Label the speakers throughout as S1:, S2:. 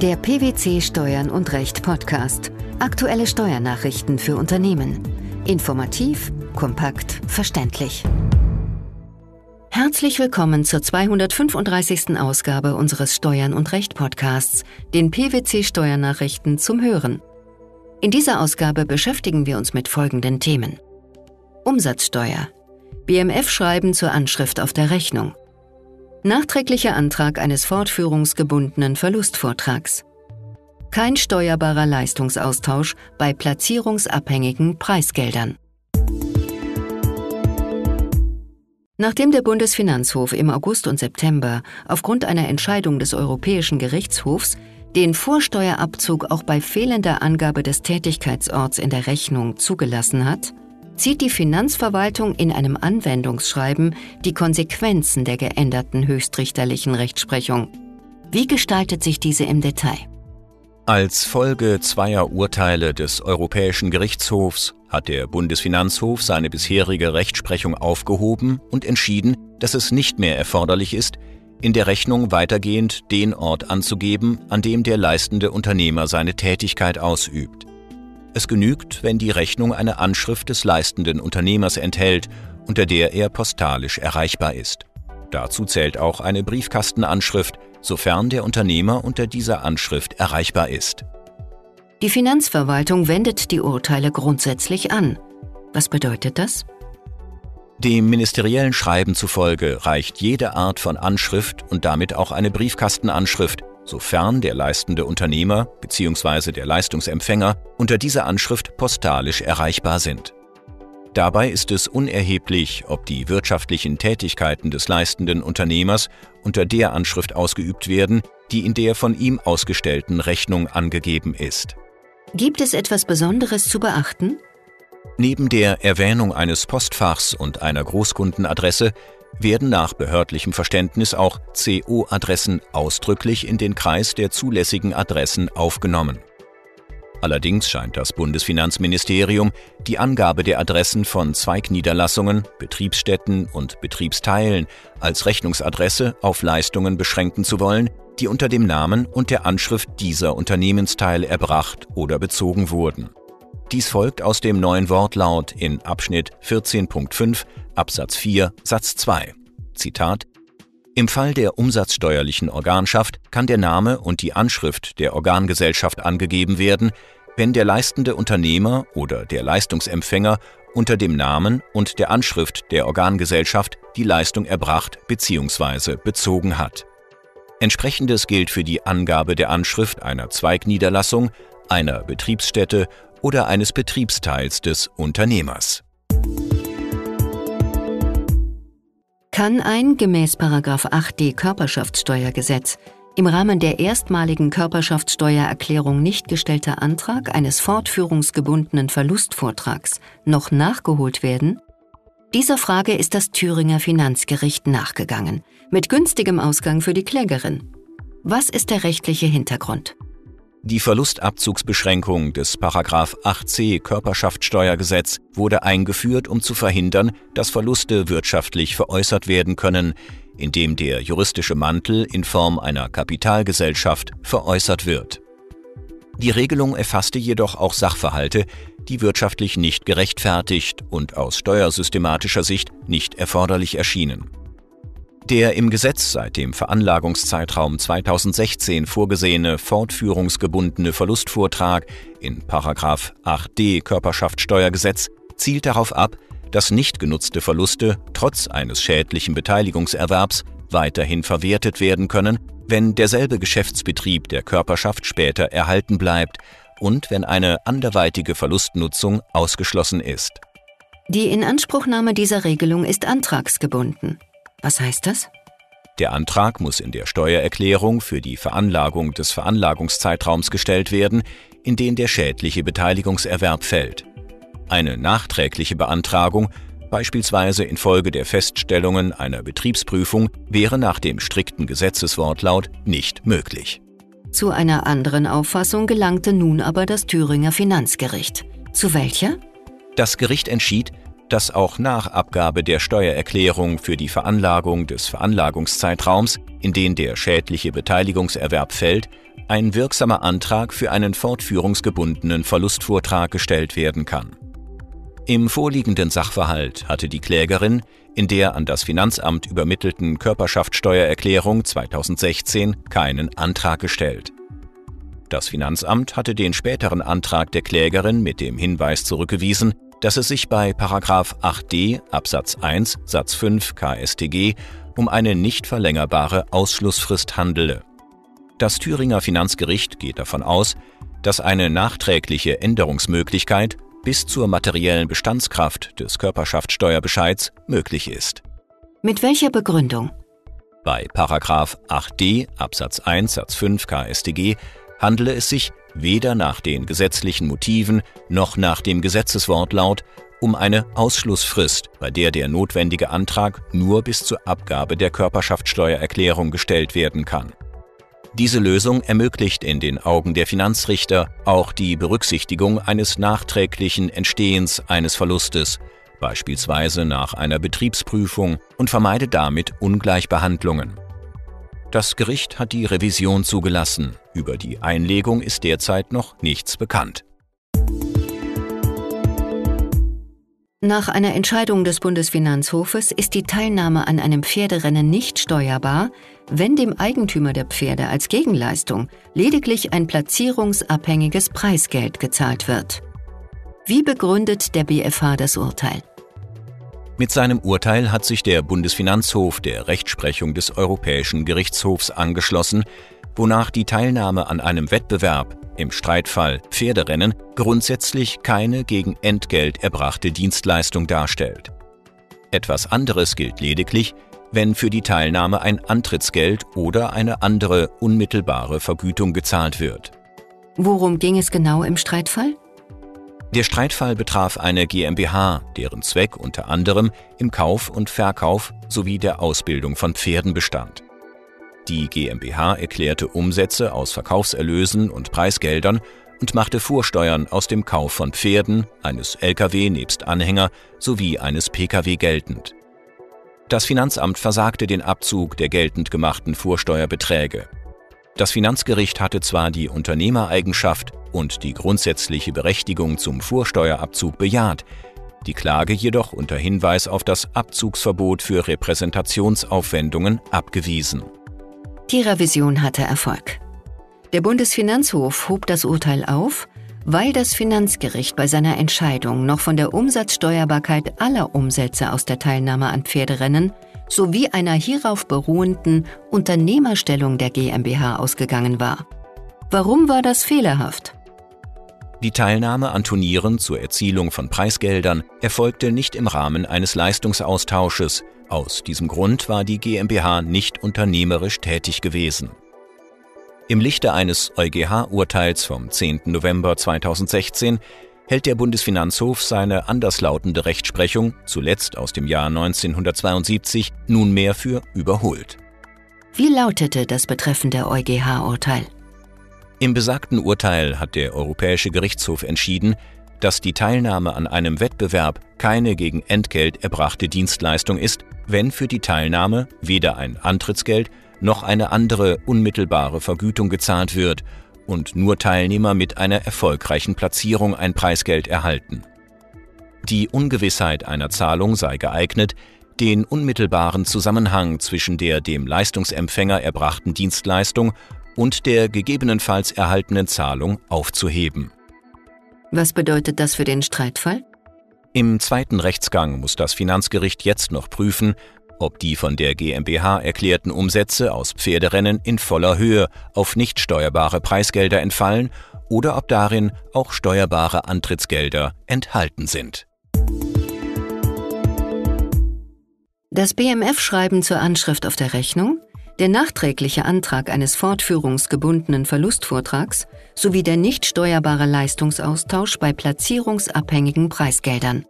S1: Der PwC Steuern und Recht Podcast. Aktuelle Steuernachrichten für Unternehmen. Informativ, kompakt, verständlich. Herzlich willkommen zur 235. Ausgabe unseres Steuern und Recht Podcasts, den PwC Steuernachrichten zum Hören. In dieser Ausgabe beschäftigen wir uns mit folgenden Themen. Umsatzsteuer. BMF-Schreiben zur Anschrift auf der Rechnung. Nachträglicher Antrag eines fortführungsgebundenen Verlustvortrags. Kein steuerbarer Leistungsaustausch bei platzierungsabhängigen Preisgeldern. Nachdem der Bundesfinanzhof im August und September aufgrund einer Entscheidung des Europäischen Gerichtshofs den Vorsteuerabzug auch bei fehlender Angabe des Tätigkeitsorts in der Rechnung zugelassen hat, zieht die Finanzverwaltung in einem Anwendungsschreiben die Konsequenzen der geänderten höchstrichterlichen Rechtsprechung. Wie gestaltet sich diese im Detail?
S2: Als Folge zweier Urteile des Europäischen Gerichtshofs hat der Bundesfinanzhof seine bisherige Rechtsprechung aufgehoben und entschieden, dass es nicht mehr erforderlich ist, in der Rechnung weitergehend den Ort anzugeben, an dem der leistende Unternehmer seine Tätigkeit ausübt. Es genügt, wenn die Rechnung eine Anschrift des leistenden Unternehmers enthält, unter der er postalisch erreichbar ist. Dazu zählt auch eine Briefkastenanschrift, sofern der Unternehmer unter dieser Anschrift erreichbar ist.
S1: Die Finanzverwaltung wendet die Urteile grundsätzlich an. Was bedeutet das?
S2: Dem ministeriellen Schreiben zufolge reicht jede Art von Anschrift und damit auch eine Briefkastenanschrift sofern der leistende Unternehmer bzw. der Leistungsempfänger unter dieser Anschrift postalisch erreichbar sind. Dabei ist es unerheblich, ob die wirtschaftlichen Tätigkeiten des leistenden Unternehmers unter der Anschrift ausgeübt werden, die in der von ihm ausgestellten Rechnung angegeben ist.
S1: Gibt es etwas Besonderes zu beachten?
S2: Neben der Erwähnung eines Postfachs und einer Großkundenadresse werden nach behördlichem Verständnis auch CO-Adressen ausdrücklich in den Kreis der zulässigen Adressen aufgenommen. Allerdings scheint das Bundesfinanzministerium die Angabe der Adressen von Zweigniederlassungen, Betriebsstätten und Betriebsteilen als Rechnungsadresse auf Leistungen beschränken zu wollen, die unter dem Namen und der Anschrift dieser Unternehmensteile erbracht oder bezogen wurden. Dies folgt aus dem neuen Wortlaut in Abschnitt 14.5 Absatz 4 Satz 2. Zitat Im Fall der umsatzsteuerlichen Organschaft kann der Name und die Anschrift der Organgesellschaft angegeben werden, wenn der leistende Unternehmer oder der Leistungsempfänger unter dem Namen und der Anschrift der Organgesellschaft die Leistung erbracht bzw. bezogen hat. Entsprechendes gilt für die Angabe der Anschrift einer Zweigniederlassung, einer Betriebsstätte oder eines Betriebsteils des Unternehmers.
S1: Kann ein gemäß 8d Körperschaftssteuergesetz im Rahmen der erstmaligen Körperschaftssteuererklärung nicht gestellter Antrag eines fortführungsgebundenen Verlustvortrags noch nachgeholt werden? Dieser Frage ist das Thüringer Finanzgericht nachgegangen, mit günstigem Ausgang für die Klägerin. Was ist der rechtliche Hintergrund?
S2: Die Verlustabzugsbeschränkung des 8c Körperschaftssteuergesetz wurde eingeführt, um zu verhindern, dass Verluste wirtschaftlich veräußert werden können, indem der juristische Mantel in Form einer Kapitalgesellschaft veräußert wird. Die Regelung erfasste jedoch auch Sachverhalte, die wirtschaftlich nicht gerechtfertigt und aus steuersystematischer Sicht nicht erforderlich erschienen. Der im Gesetz seit dem Veranlagungszeitraum 2016 vorgesehene fortführungsgebundene Verlustvortrag in 8d Körperschaftssteuergesetz zielt darauf ab, dass nicht genutzte Verluste trotz eines schädlichen Beteiligungserwerbs weiterhin verwertet werden können, wenn derselbe Geschäftsbetrieb der Körperschaft später erhalten bleibt und wenn eine anderweitige Verlustnutzung ausgeschlossen ist.
S1: Die Inanspruchnahme dieser Regelung ist antragsgebunden. Was heißt das?
S2: Der Antrag muss in der Steuererklärung für die Veranlagung des Veranlagungszeitraums gestellt werden, in den der schädliche Beteiligungserwerb fällt. Eine nachträgliche Beantragung, beispielsweise infolge der Feststellungen einer Betriebsprüfung, wäre nach dem strikten Gesetzeswortlaut nicht möglich.
S1: Zu einer anderen Auffassung gelangte nun aber das Thüringer Finanzgericht. Zu welcher?
S2: Das Gericht entschied, dass auch nach Abgabe der Steuererklärung für die Veranlagung des Veranlagungszeitraums, in den der schädliche Beteiligungserwerb fällt, ein wirksamer Antrag für einen fortführungsgebundenen Verlustvortrag gestellt werden kann. Im vorliegenden Sachverhalt hatte die Klägerin in der an das Finanzamt übermittelten Körperschaftssteuererklärung 2016 keinen Antrag gestellt. Das Finanzamt hatte den späteren Antrag der Klägerin mit dem Hinweis zurückgewiesen, dass es sich bei 8d Absatz 1 Satz 5 KStG um eine nicht verlängerbare Ausschlussfrist handele. Das Thüringer Finanzgericht geht davon aus, dass eine nachträgliche Änderungsmöglichkeit bis zur materiellen Bestandskraft des Körperschaftssteuerbescheids möglich ist.
S1: Mit welcher Begründung?
S2: Bei 8d Absatz 1 Satz 5 KStG handele es sich weder nach den gesetzlichen Motiven noch nach dem Gesetzeswortlaut um eine Ausschlussfrist, bei der der notwendige Antrag nur bis zur Abgabe der Körperschaftssteuererklärung gestellt werden kann. Diese Lösung ermöglicht in den Augen der Finanzrichter auch die Berücksichtigung eines nachträglichen Entstehens eines Verlustes, beispielsweise nach einer Betriebsprüfung, und vermeidet damit Ungleichbehandlungen. Das Gericht hat die Revision zugelassen. Über die Einlegung ist derzeit noch nichts bekannt.
S1: Nach einer Entscheidung des Bundesfinanzhofes ist die Teilnahme an einem Pferderennen nicht steuerbar, wenn dem Eigentümer der Pferde als Gegenleistung lediglich ein platzierungsabhängiges Preisgeld gezahlt wird. Wie begründet der BFH das Urteil?
S2: Mit seinem Urteil hat sich der Bundesfinanzhof der Rechtsprechung des Europäischen Gerichtshofs angeschlossen, wonach die Teilnahme an einem Wettbewerb, im Streitfall Pferderennen, grundsätzlich keine gegen Entgelt erbrachte Dienstleistung darstellt. Etwas anderes gilt lediglich, wenn für die Teilnahme ein Antrittsgeld oder eine andere unmittelbare Vergütung gezahlt wird.
S1: Worum ging es genau im Streitfall?
S2: Der Streitfall betraf eine GmbH, deren Zweck unter anderem im Kauf und Verkauf sowie der Ausbildung von Pferden bestand. Die GmbH erklärte Umsätze aus Verkaufserlösen und Preisgeldern und machte Vorsteuern aus dem Kauf von Pferden, eines Lkw nebst Anhänger sowie eines Pkw geltend. Das Finanzamt versagte den Abzug der geltend gemachten Vorsteuerbeträge. Das Finanzgericht hatte zwar die Unternehmereigenschaft und die grundsätzliche Berechtigung zum Vorsteuerabzug bejaht, die Klage jedoch unter Hinweis auf das Abzugsverbot für Repräsentationsaufwendungen abgewiesen.
S1: Die Revision hatte Erfolg. Der Bundesfinanzhof hob das Urteil auf, weil das Finanzgericht bei seiner Entscheidung noch von der Umsatzsteuerbarkeit aller Umsätze aus der Teilnahme an Pferderennen sowie einer hierauf beruhenden Unternehmerstellung der GmbH ausgegangen war. Warum war das fehlerhaft?
S2: Die Teilnahme an Turnieren zur Erzielung von Preisgeldern erfolgte nicht im Rahmen eines Leistungsaustausches. Aus diesem Grund war die GmbH nicht unternehmerisch tätig gewesen. Im Lichte eines EuGH-Urteils vom 10. November 2016 hält der Bundesfinanzhof seine anderslautende Rechtsprechung, zuletzt aus dem Jahr 1972, nunmehr für überholt.
S1: Wie lautete das betreffende EuGH-Urteil?
S2: Im besagten Urteil hat der Europäische Gerichtshof entschieden, dass die Teilnahme an einem Wettbewerb keine gegen Entgelt erbrachte Dienstleistung ist, wenn für die Teilnahme weder ein Antrittsgeld noch eine andere unmittelbare Vergütung gezahlt wird und nur Teilnehmer mit einer erfolgreichen Platzierung ein Preisgeld erhalten. Die Ungewissheit einer Zahlung sei geeignet, den unmittelbaren Zusammenhang zwischen der dem Leistungsempfänger erbrachten Dienstleistung und der gegebenenfalls erhaltenen Zahlung aufzuheben.
S1: Was bedeutet das für den Streitfall?
S2: Im zweiten Rechtsgang muss das Finanzgericht jetzt noch prüfen, ob die von der GmbH erklärten Umsätze aus Pferderennen in voller Höhe auf nicht steuerbare Preisgelder entfallen oder ob darin auch steuerbare Antrittsgelder enthalten sind.
S1: Das BMF-Schreiben zur Anschrift auf der Rechnung, der nachträgliche Antrag eines fortführungsgebundenen Verlustvortrags sowie der nicht steuerbare Leistungsaustausch bei platzierungsabhängigen Preisgeldern.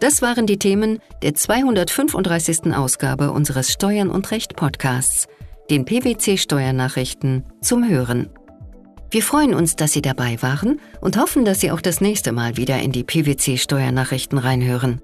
S1: Das waren die Themen der 235. Ausgabe unseres Steuern und Recht Podcasts, den PwC Steuernachrichten zum Hören. Wir freuen uns, dass Sie dabei waren und hoffen, dass Sie auch das nächste Mal wieder in die PwC Steuernachrichten reinhören.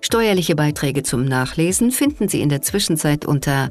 S1: Steuerliche Beiträge zum Nachlesen finden Sie in der Zwischenzeit unter